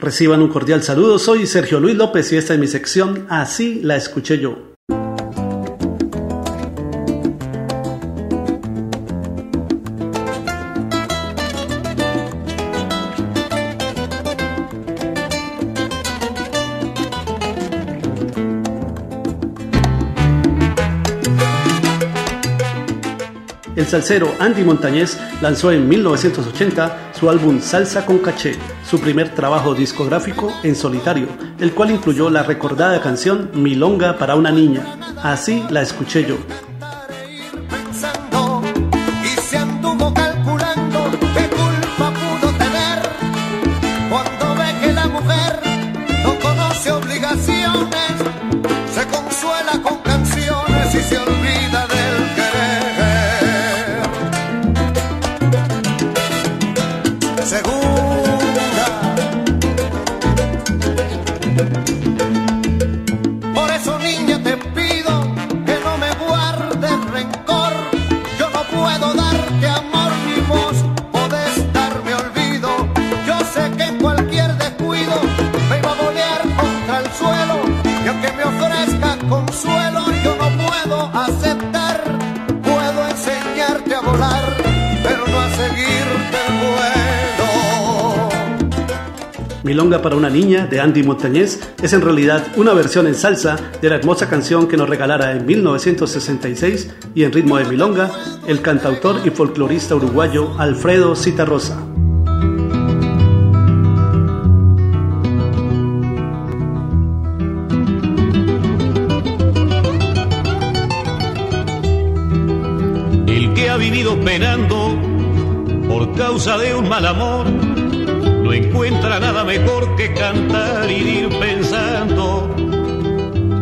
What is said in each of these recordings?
Reciban un cordial saludo, soy Sergio Luis López y esta es mi sección Así la escuché yo. El salsero Andy Montañez lanzó en 1980 su álbum Salsa con Caché, su primer trabajo discográfico en solitario, el cual incluyó la recordada canción Milonga para una niña. Así la escuché yo. Por eso, niña, te pido que no me guardes rencor. Yo no puedo darte amor ni vos podés darme olvido. Yo sé que cualquier descuido me iba a bolear contra el suelo. Y aunque me ofrezca consuelo, yo no puedo aceptar. Puedo enseñarte a volar. Milonga para una niña de Andy Montañez es en realidad una versión en salsa de la hermosa canción que nos regalara en 1966 y en ritmo de milonga el cantautor y folclorista uruguayo Alfredo Citarrosa. El que ha vivido penando por causa de un mal amor encuentra nada mejor que cantar y ir pensando.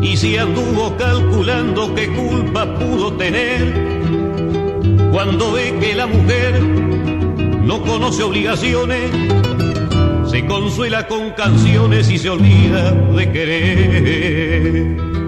Y si anduvo calculando qué culpa pudo tener, cuando ve que la mujer no conoce obligaciones, se consuela con canciones y se olvida de querer.